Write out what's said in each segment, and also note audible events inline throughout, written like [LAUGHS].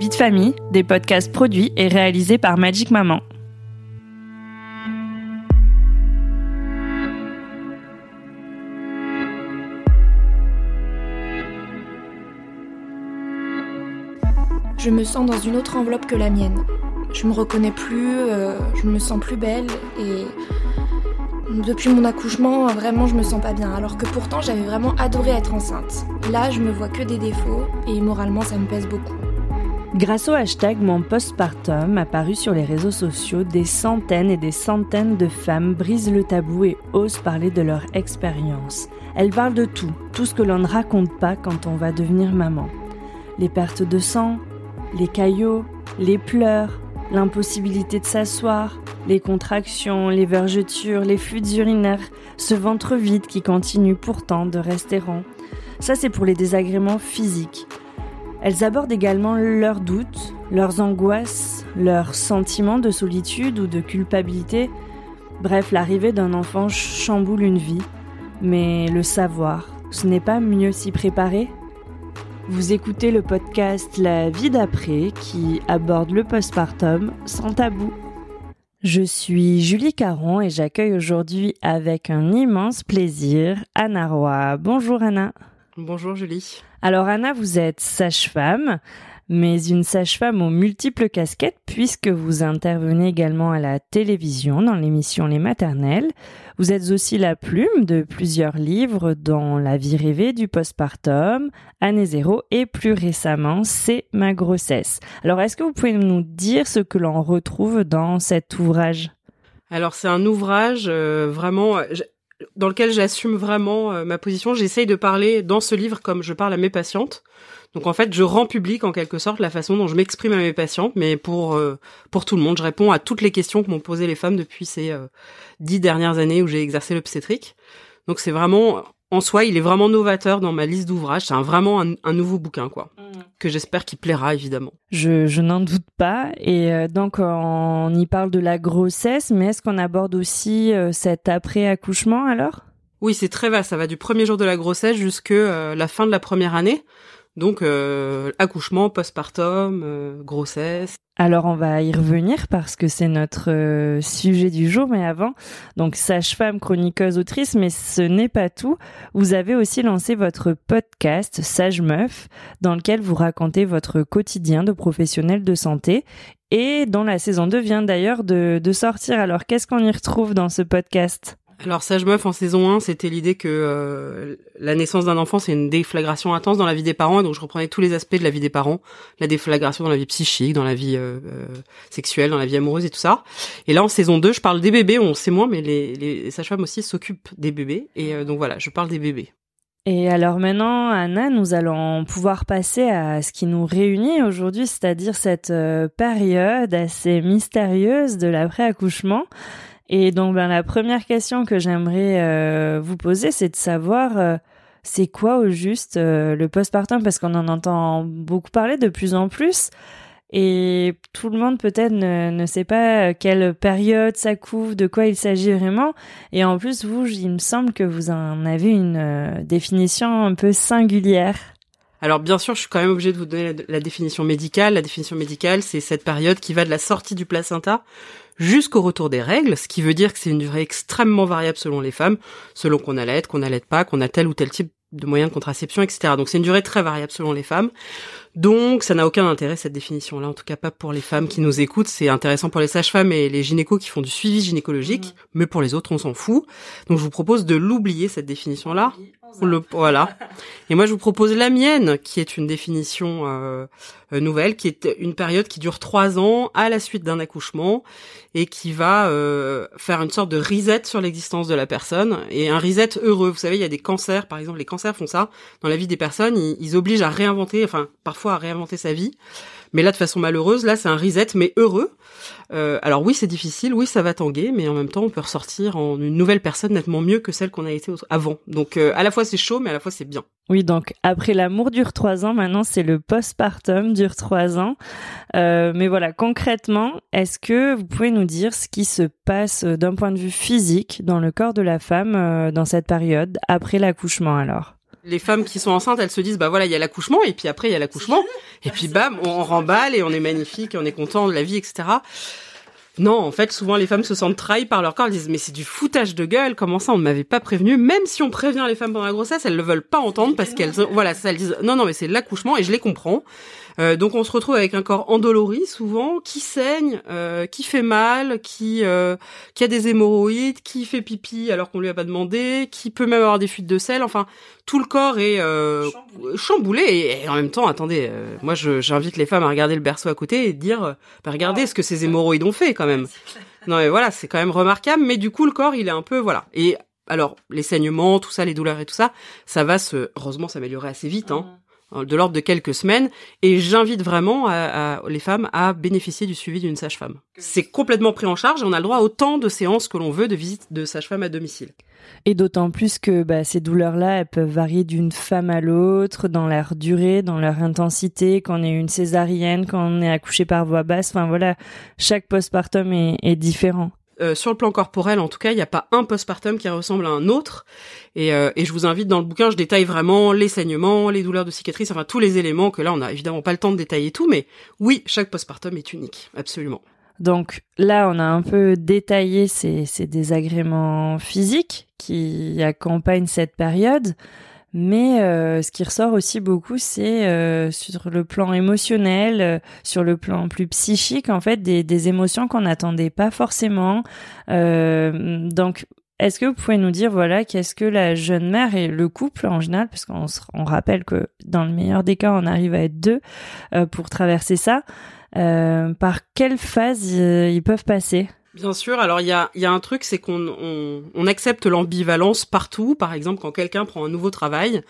De famille, des podcasts produits et réalisés par Magic Maman. Je me sens dans une autre enveloppe que la mienne. Je me reconnais plus, euh, je me sens plus belle et depuis mon accouchement, vraiment, je me sens pas bien. Alors que pourtant, j'avais vraiment adoré être enceinte. Là, je me vois que des défauts et moralement, ça me pèse beaucoup. Grâce au hashtag Mon Postpartum apparu sur les réseaux sociaux, des centaines et des centaines de femmes brisent le tabou et osent parler de leur expérience. Elles parlent de tout, tout ce que l'on ne raconte pas quand on va devenir maman. Les pertes de sang, les caillots, les pleurs, l'impossibilité de s'asseoir, les contractions, les vergetures, les fuites urinaires, ce ventre vide qui continue pourtant de rester rond. Ça c'est pour les désagréments physiques. Elles abordent également leurs doutes, leurs angoisses, leurs sentiments de solitude ou de culpabilité. Bref, l'arrivée d'un enfant chamboule une vie. Mais le savoir, ce n'est pas mieux s'y préparer Vous écoutez le podcast La vie d'après qui aborde le postpartum sans tabou. Je suis Julie Caron et j'accueille aujourd'hui avec un immense plaisir Anna Roy. Bonjour Anna. Bonjour Julie. Alors Anna, vous êtes sage-femme, mais une sage-femme aux multiples casquettes puisque vous intervenez également à la télévision dans l'émission Les Maternelles. Vous êtes aussi la plume de plusieurs livres dont La vie rêvée du postpartum, Année zéro et plus récemment C'est ma grossesse. Alors est-ce que vous pouvez nous dire ce que l'on retrouve dans cet ouvrage? Alors c'est un ouvrage euh, vraiment dans lequel j'assume vraiment euh, ma position. J'essaye de parler dans ce livre comme je parle à mes patientes. Donc en fait, je rends public en quelque sorte la façon dont je m'exprime à mes patientes, mais pour euh, pour tout le monde. Je réponds à toutes les questions que m'ont posées les femmes depuis ces euh, dix dernières années où j'ai exercé l'obstétrique. Donc c'est vraiment en soi, il est vraiment novateur dans ma liste d'ouvrages. C'est vraiment un, nouveau bouquin, quoi, mmh. que j'espère qu'il plaira évidemment. Je, je n'en doute pas. Et euh, donc on y parle de la grossesse, mais est-ce qu'on aborde aussi euh, cet après accouchement alors? Oui, c'est très vaste. Ça va du premier jour de la grossesse jusque euh, la fin de la première année. Donc euh, accouchement, postpartum, euh, grossesse. Alors on va y revenir parce que c'est notre euh, sujet du jour, mais avant, donc sage-femme, chroniqueuse, autrice, mais ce n'est pas tout. Vous avez aussi lancé votre podcast Sage Meuf, dans lequel vous racontez votre quotidien de professionnel de santé et dont la saison 2 vient d'ailleurs de, de sortir. Alors qu'est-ce qu'on y retrouve dans ce podcast? Alors Sage Meuf en saison 1, c'était l'idée que euh, la naissance d'un enfant, c'est une déflagration intense dans la vie des parents, et donc je reprenais tous les aspects de la vie des parents, la déflagration dans la vie psychique, dans la vie euh, euh, sexuelle, dans la vie amoureuse et tout ça. Et là en saison 2, je parle des bébés, on sait moins, mais les, les sages-femmes aussi s'occupent des bébés, et donc voilà, je parle des bébés. Et alors maintenant, Anna, nous allons pouvoir passer à ce qui nous réunit aujourd'hui, c'est-à-dire cette période assez mystérieuse de l'après-accouchement. Et donc, ben, la première question que j'aimerais euh, vous poser, c'est de savoir euh, c'est quoi au juste euh, le postpartum? Parce qu'on en entend beaucoup parler de plus en plus. Et tout le monde peut-être ne, sait pas quelle période ça couvre, de quoi il s'agit vraiment. Et en plus, vous, il me semble que vous en avez une définition un peu singulière. Alors bien sûr, je suis quand même obligée de vous donner la définition médicale. La définition médicale, c'est cette période qui va de la sortie du placenta jusqu'au retour des règles, ce qui veut dire que c'est une durée extrêmement variable selon les femmes, selon qu'on allait, qu'on allait pas, qu'on a tel ou tel type de moyens de contraception, etc. Donc c'est une durée très variable selon les femmes. Donc ça n'a aucun intérêt cette définition-là, en tout cas pas pour les femmes qui nous écoutent. C'est intéressant pour les sages-femmes et les gynécos qui font du suivi gynécologique, mmh. mais pour les autres on s'en fout. Donc je vous propose de l'oublier cette définition-là Voilà. Et moi, je vous propose la mienne, qui est une définition euh, euh, nouvelle, qui est une période qui dure trois ans à la suite d'un accouchement et qui va euh, faire une sorte de reset sur l'existence de la personne et un reset heureux. Vous savez, il y a des cancers, par exemple, les cancers font ça dans la vie des personnes. Ils obligent à réinventer, enfin, parfois à réinventer sa vie. Mais là, de façon malheureuse, là, c'est un reset, mais heureux. Euh, alors oui, c'est difficile, oui, ça va tanguer, mais en même temps, on peut ressortir en une nouvelle personne nettement mieux que celle qu'on a été avant. Donc, euh, à la fois c'est chaud, mais à la fois c'est bien. Oui, donc après l'amour dure trois ans, maintenant c'est le postpartum dure trois ans. Euh, mais voilà, concrètement, est-ce que vous pouvez nous dire ce qui se passe d'un point de vue physique dans le corps de la femme dans cette période après l'accouchement alors? Les femmes qui sont enceintes, elles se disent bah voilà, il y a l'accouchement et puis après il y a l'accouchement et puis bam, on remballe et on est magnifique et on est content de la vie, etc. Non, en fait, souvent les femmes se sentent trahies par leur corps. Elles disent mais c'est du foutage de gueule. Comment ça, on ne m'avait pas prévenu? Même si on prévient les femmes pendant la grossesse, elles ne veulent pas entendre parce qu'elles, voilà, ça, elles disent non, non, mais c'est l'accouchement et je les comprends. Euh, donc on se retrouve avec un corps endolori souvent, qui saigne, euh, qui fait mal, qui euh, qui a des hémorroïdes, qui fait pipi alors qu'on lui a pas demandé, qui peut même avoir des fuites de sel. Enfin, tout le corps est chamboulé. et, en même temps, attendez, moi j'invite les femmes à regarder le berceau à côté et dire, bah, regardez ce que ces hémorroïdes ont fait quand même. Non mais voilà, c'est quand même remarquable. Mais du coup, le corps, il est un peu voilà. Et alors, les saignements, tout ça, les douleurs et tout ça, ça va se, heureusement, s'améliorer assez vite. Hein. Euh, de l'ordre de quelques semaines, et j'invite vraiment les femmes à bénéficier du suivi d'une sage-femme. C'est complètement pris en charge et on a le droit à autant de séances que l'on veut de visite de sage-femme à domicile. Et d'autant plus que bah, ces douleurs-là, elles peuvent varier d'une femme à l'autre, dans leur durée, dans leur intensité, quand on est une césarienne, quand on est accouché par voie basse. Enfin voilà, chaque postpartum est, est différent. Euh, sur le plan corporel, en tout cas, il n'y a pas un postpartum qui ressemble à un autre. Et, euh, et, je vous invite dans le bouquin, je détaille vraiment les saignements, les douleurs de cicatrices, enfin tous les éléments que là, on n'a évidemment pas le temps de détailler tout, mais oui, chaque postpartum est unique, absolument. Donc là, on a un peu détaillé ces désagréments physiques qui accompagnent cette période. Mais euh, ce qui ressort aussi beaucoup, c'est euh, sur le plan émotionnel, euh, sur le plan plus psychique, en fait, des, des émotions qu'on n'attendait pas forcément. donc, est-ce que vous pouvez nous dire, voilà, qu'est-ce que la jeune mère et le couple en général, parce qu'on on rappelle que dans le meilleur des cas, on arrive à être deux pour traverser ça, par quelle phase ils peuvent passer? Bien sûr. Alors il y a, un truc, c'est qu'on on, accepte l'ambivalence partout. Par exemple, quand quelqu'un prend un nouveau travail,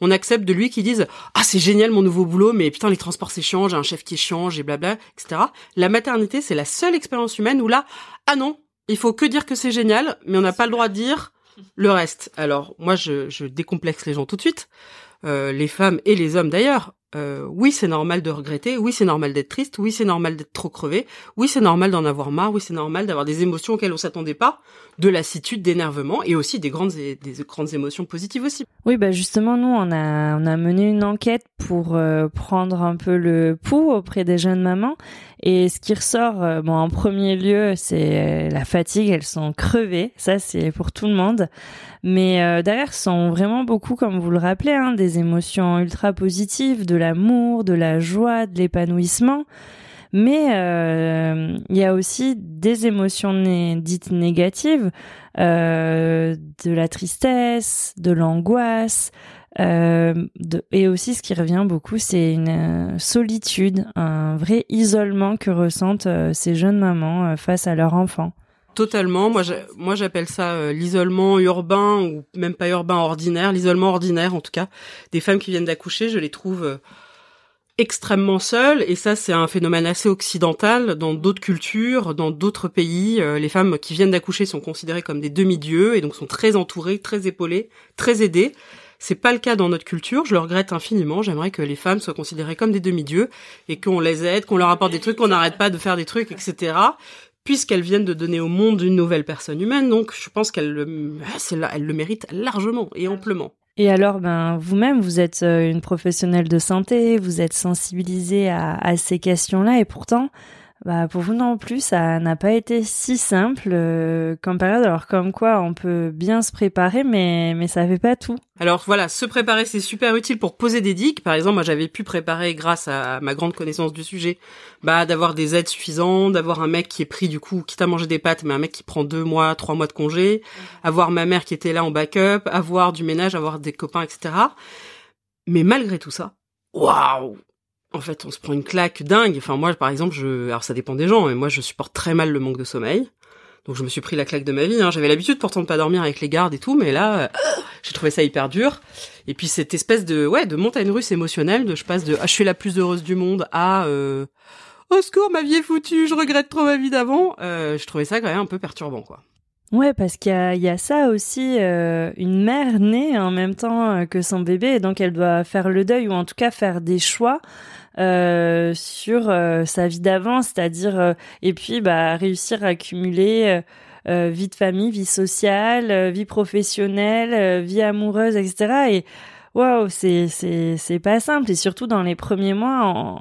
on accepte de lui qui dise ah c'est génial mon nouveau boulot, mais putain les transports c'est chiant, un chef qui est chiant, j'ai blabla, etc. La maternité c'est la seule expérience humaine où là ah non, il faut que dire que c'est génial, mais on n'a pas le droit de dire le reste. Alors moi je, je décomplexe les gens tout de suite, euh, les femmes et les hommes d'ailleurs. Euh, oui, c'est normal de regretter, oui, c'est normal d'être triste, oui, c'est normal d'être trop crevé, oui, c'est normal d'en avoir marre, oui, c'est normal d'avoir des émotions auxquelles on s'attendait pas, de lassitude, d'énervement et aussi des grandes des grandes émotions positives aussi. Oui, bah justement nous on a on a mené une enquête pour euh, prendre un peu le pouls auprès des jeunes mamans et ce qui ressort euh, bon en premier lieu, c'est la fatigue, elles sont crevées, ça c'est pour tout le monde. Mais derrière sont vraiment beaucoup comme vous le rappelez hein, des émotions ultra positives, de l'amour, de la joie, de l'épanouissement. Mais euh, il y a aussi des émotions dites négatives, euh, de la tristesse, de l'angoisse, euh, et aussi ce qui revient beaucoup, c'est une solitude, un vrai isolement que ressentent ces jeunes mamans face à leur enfant. Totalement. Moi, moi, j'appelle ça l'isolement urbain ou même pas urbain ordinaire, l'isolement ordinaire en tout cas. Des femmes qui viennent d'accoucher, je les trouve extrêmement seul et ça c'est un phénomène assez occidental dans d'autres cultures, dans d'autres pays. Euh, les femmes qui viennent d'accoucher sont considérées comme des demi-dieux et donc sont très entourées, très épaulées, très aidées. C'est pas le cas dans notre culture, je le regrette infiniment. J'aimerais que les femmes soient considérées comme des demi-dieux et qu'on les aide, qu'on leur apporte des trucs, qu'on n'arrête pas de faire des trucs, etc. Puisqu'elles viennent de donner au monde une nouvelle personne humaine, donc je pense qu'elles le, le méritent largement et amplement. Et alors, ben, vous-même, vous êtes euh, une professionnelle de santé, vous êtes sensibilisée à ces questions-là, et pourtant, Bah pour vous non plus, ça n'a pas été si simple euh, comme période. Alors comme quoi, on peut bien se préparer, mais mais ça fait pas tout. Alors voilà, se préparer c'est super utile pour poser des digues. Par exemple, moi j'avais pu préparer grâce à ma grande connaissance du sujet, bah d'avoir des aides suffisantes, d'avoir un mec qui est pris du coup, quitte à manger des pâtes, mais un mec qui prend deux mois, trois mois de congé, avoir ma mère qui était là en backup, avoir du ménage, avoir des copains, etc. Mais malgré tout ça, waouh en fait, on se prend une claque dingue. Enfin, moi, par exemple, je, alors ça dépend des gens, mais moi, je supporte très mal le manque de sommeil. Donc, je me suis pris la claque de ma vie. Hein. J'avais l'habitude pourtant de pas dormir avec les gardes et tout, mais là, euh, j'ai trouvé ça hyper dur. Et puis, cette espèce de, ouais, de montagne russe émotionnelle, de je passe de, ah, je suis la plus heureuse du monde à, euh, au secours, ma vie est foutue, je regrette trop ma vie d'avant. Euh, je trouvais ça quand même un peu perturbant, quoi. Ouais, parce qu'il y, a, ça aussi, euh, une mère née en même temps que son bébé, et donc elle doit faire le deuil ou en tout cas faire des choix sur euh, sa vie d'avant, c'est-à-dire euh, et puis bah réussir à accumuler vie de famille, vie sociale, vie professionnelle, vie amoureuse, etc. Et waouh, c'est c'est c'est pas simple et surtout dans les premiers mois en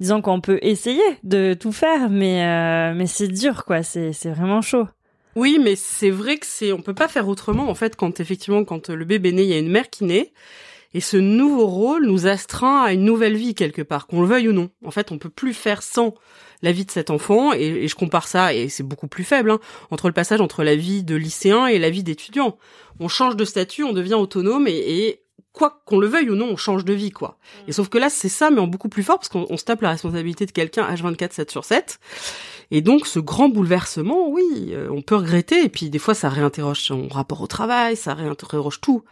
disant qu'on peut essayer de tout faire, mais mais c'est dur quoi, c'est c'est vraiment chaud. Oui, mais c'est vrai que c'est on peut pas faire autrement en fait quand effectivement quand le bébé naît, il y a une mère qui naît et ce nouveau rôle nous astreint à une nouvelle vie quelque part, qu'on le veuille ou non. En fait, on peut plus faire sans la vie de cet enfant, et, je compare ça, et c'est beaucoup plus faible, hein, entre le passage entre la vie de lycéen et la vie d'étudiant. On change de statut, on devient autonome, et, quoi qu'on le veuille ou non, on change de vie, quoi. Et sauf que là, c'est ça, mais en beaucoup plus fort, parce qu'on se tape la responsabilité de quelqu'un H24, 7 sur 7. Et donc, ce grand bouleversement, oui, euh, on peut regretter, et puis des fois, ça réinterroge son rapport au travail, ça réinterroge tout.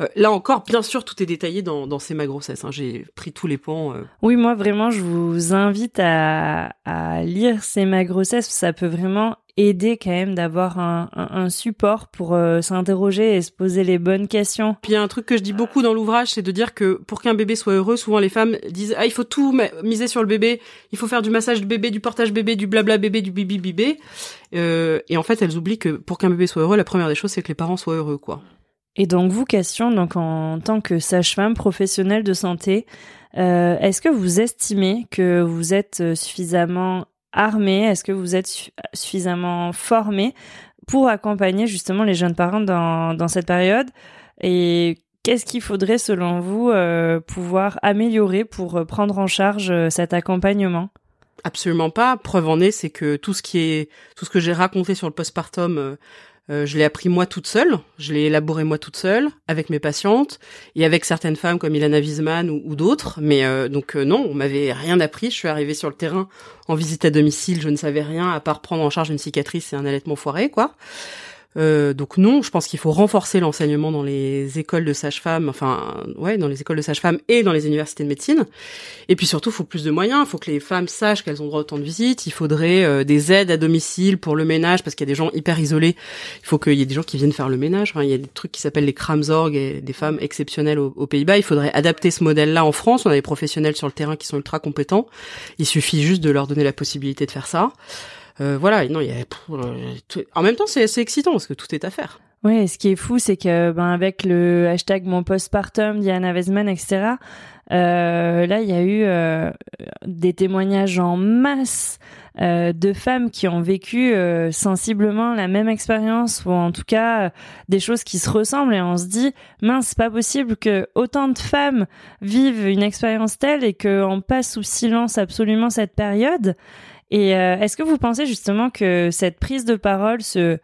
Euh, là encore, bien sûr, tout est détaillé dans, dans C'est ma grossesse. Hein. J'ai pris tous les pans. Euh. Oui, moi vraiment, je vous invite à, à lire C'est ma grossesse. Ça peut vraiment aider quand même d'avoir un, un, support pour euh, s'interroger et se poser les bonnes questions. Puis il y a un truc que je dis beaucoup dans l'ouvrage, c'est de dire que pour qu'un bébé soit heureux, souvent les femmes disent ah il faut tout miser sur le bébé, il faut faire du massage de bébé, du portage bébé, du blabla bébé, du bibi bébé. Euh, et en fait elles oublient que pour qu'un bébé soit heureux, la première des choses c'est que les parents soient heureux quoi. Et donc vous, question, donc en tant que sage-femme professionnelle de santé, euh, est-ce que vous estimez que vous êtes suffisamment armée Est-ce que vous êtes suffisamment formée pour accompagner justement les jeunes parents dans, cette période? Et qu'est-ce qu'il faudrait selon vous euh, pouvoir améliorer pour prendre en charge euh, cet accompagnement? Absolument pas. Preuve en est, c'est que tout ce qui est, tout ce que j'ai raconté sur le postpartum, euh, euh, je l'ai appris moi toute seule, je l'ai élaboré moi toute seule, avec mes patientes et avec certaines femmes comme Ilana Wiesman ou, d'autres. Mais euh, donc euh, non, on m'avait rien appris. Je suis arrivée sur le terrain en visite à domicile, je ne savais rien à part prendre en charge une cicatrice et un allaitement foiré, quoi. Euh, donc non, je pense qu'il faut renforcer l'enseignement dans les écoles de sages-femmes, enfin ouais, dans les écoles de sages-femmes et dans les universités de médecine. Et puis surtout, il faut plus de moyens. Il faut que les femmes sachent qu'elles ont droit à autant de visites. Il faudrait euh, des aides à domicile pour le ménage parce qu'il y a des gens hyper isolés. Il faut qu'il y ait des gens qui viennent faire le ménage. il y a des trucs qui s'appellent les Kramzorg et des femmes exceptionnelles aux Pays-Bas. Il faudrait adapter ce modèle-là en France. On a des professionnels sur le terrain qui sont ultra compétents. Il suffit juste de leur donner la possibilité de faire ça. Euh, voilà, non, il y a, euh, en même temps, c'est assez excitant parce que tout est à faire. Oui, ce qui est fou, c'est que ben avec le hashtag mon postpartum, Diana Weisman, etc. Euh, là, il y a eu euh, des témoignages en masse euh, de femmes qui ont vécu euh, sensiblement la même expérience ou en tout cas des choses qui se ressemblent et on se dit mince, c'est pas possible que autant de femmes vivent une expérience telle et qu'on passe sous silence absolument cette période. Et euh, est-ce que vous pensez justement que cette prise de parole, ce,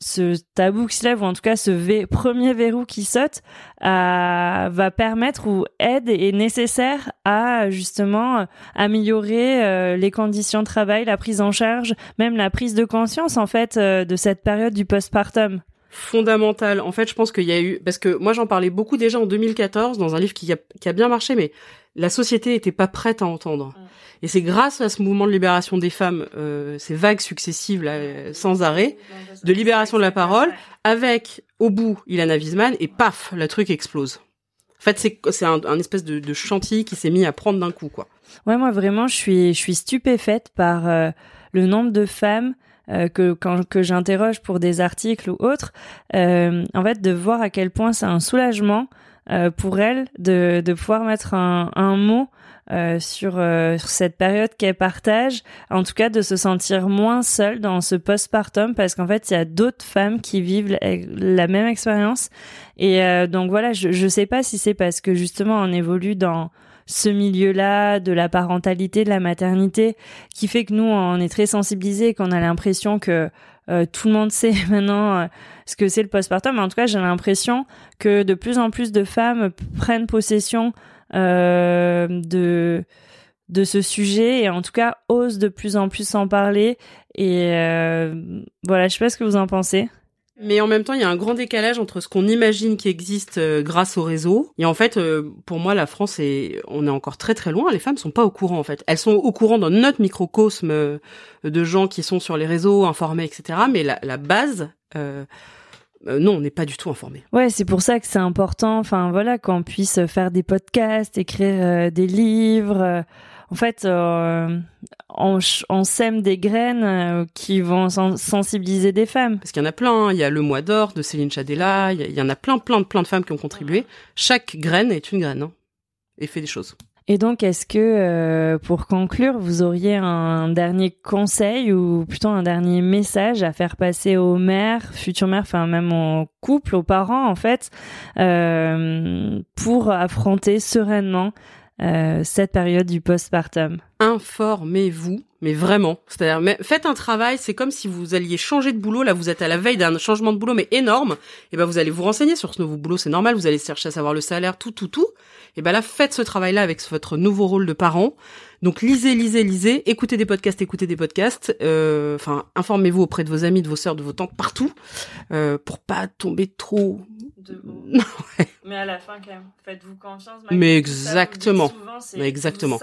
ce tabou qui se lève, ou en tout cas ce premier verrou qui saute, euh, va permettre ou aide et est nécessaire à justement améliorer euh, les conditions de travail, la prise en charge, même la prise de conscience en fait de cette période du postpartum? Fondamental. En fait, je pense qu'il y a eu parce que moi j'en parlais beaucoup déjà en 2014 dans un livre qui a, qui a bien marché, mais la société était pas prête à entendre. Et c'est grâce à ce mouvement de libération des femmes, euh, ces vagues successives là, sans arrêt, de libération de la parole, avec au bout Ilana Wiesman, et paf, le truc explose. En fait, c'est c'est un, espèce de, de chantier qui s'est mis à prendre d'un coup, quoi. Ouais, moi vraiment, je suis je suis stupéfaite par euh, le nombre de femmes euh, que quand que j'interroge pour des articles ou autres, euh, en fait, de voir à quel point c'est un soulagement euh, pour elle de, de pouvoir mettre un, un mot euh, sur, euh, sur cette période qu'elle partage, en tout cas de se sentir moins seule dans ce postpartum parce qu'en fait il y a d'autres femmes qui vivent la, même expérience. Et euh, donc voilà je je sais pas si c'est parce que justement on évolue dans ce milieu-là de la parentalité, de la maternité, qui fait que nous on est très sensibilisés, qu'on a l'impression que tout le monde [LAUGHS] sait maintenant ce que c'est le postpartum. Mais en tout cas, j'ai l'impression que de plus en plus de femmes prennent possession euh, de de ce sujet et en tout cas ose de plus en plus en parler et euh, voilà je sais pas ce que vous en pensez mais en même temps, il y a un grand décalage entre ce qu'on imagine qui existe euh, grâce au réseau. Et en fait, pour moi, la France est, on est encore très très loin. Les femmes sont pas au courant en fait. Elles sont au courant dans notre microcosme de gens qui sont sur les réseaux, informés, etc. Mais la, base, euh, non, on n'est pas du tout informé. Ouais, c'est pour ça que c'est important, enfin voilà, qu'on puisse faire des podcasts, écrire euh, des livres. Euh, en fait, on, sème des graines qui vont sensibiliser des femmes. Parce qu'il y en a plein. Hein. Il y a le mois d'or de Céline Chadella. Il y, en a plein, plein, plein de femmes qui ont contribué. Chaque graine est une graine hein, et fait des choses. Et donc, est-ce que, euh, pour conclure, vous auriez un dernier conseil ou plutôt un dernier message à faire passer aux mères, futures mères, enfin même aux couples, aux parents, en fait, euh, pour affronter sereinement euh, cette période du postpartum Informez-vous, mais vraiment. C'est-à-dire, faites un travail, c'est comme si vous alliez changer de boulot. Là, vous êtes à la veille d'un changement de boulot, mais énorme. Et ben, vous allez vous renseigner sur ce nouveau boulot, c'est normal. Vous allez chercher à savoir le salaire, tout, tout, tout et ben là faites ce travail-là avec votre nouveau rôle de parent. Donc lisez, lisez, lisez, écoutez des podcasts, écoutez des podcasts. Euh, enfin, informez-vous auprès de vos amis, de vos sœurs, de vos tantes, partout, euh, pour pas tomber trop. De [LAUGHS] Mais à la fin, quand même, faites-vous confiance. Mais exactement. mais exactement.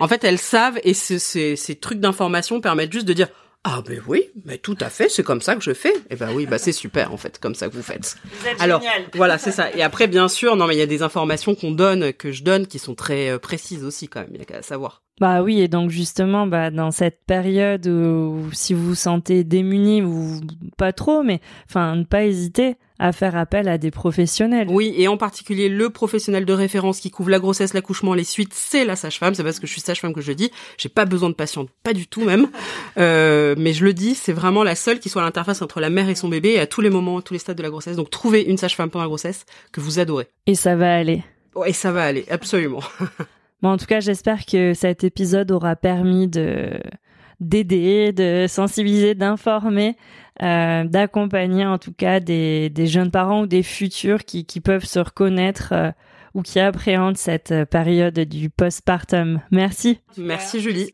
en, fait. elles savent et ces trucs d'information permettent juste de dire ah ben oui, mais tout à fait, c'est comme ça que je fais. Eh ben oui, bah c'est super en fait, comme ça que vous faites. Vous êtes Alors génial. [LAUGHS] voilà, c'est ça. Et après bien sûr, non mais il y a des informations qu'on donne, que je donne, qui sont très euh, précises aussi quand même. Il y a qu'à savoir. Bah oui, et donc justement, bah dans cette période où, si vous vous sentez démuni ou pas trop, mais enfin ne pas hésiter à faire appel à des professionnels. Oui, et en particulier le professionnel de référence qui couvre la grossesse, l'accouchement, les suites, c'est la sage-femme. C'est parce que je suis sage-femme que je le dis. J'ai pas besoin de patiente, pas du tout même. [LAUGHS] Euh, mais je le dis, c'est vraiment la seule qui soit à l'interface entre la mère et son bébé à tous les moments, à tous les stades de la grossesse. Donc trouvez une sage-femme pendant la grossesse que vous adorez. Et ça va aller. et ça va aller, absolument. [LAUGHS] bon, en tout cas, j'espère que cet épisode aura permis de d'aider, de sensibiliser, d'informer euh, d'accompagner en tout cas des, des, jeunes parents ou des futurs qui, qui peuvent se reconnaître euh, ou qui appréhendent cette euh, période du postpartum. Merci. Merci Julie.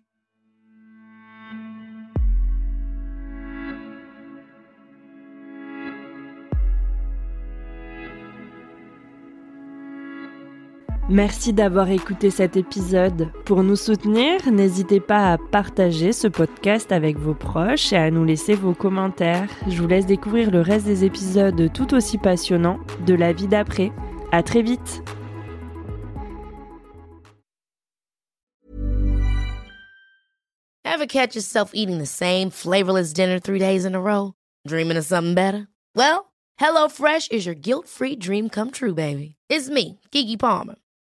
Merci d'avoir écouté cet épisode. Pour nous soutenir, n'hésitez pas à partager ce podcast avec vos proches et à nous laisser vos commentaires. Je vous laisse découvrir le reste des épisodes tout aussi passionnants de la vie d'après. À très vite. Ever catch yourself eating the same flavorless dinner three days in a row? Dreaming of something better? Well, HelloFresh is your guilt-free dream come true, baby. It's me, Kiki Palmer.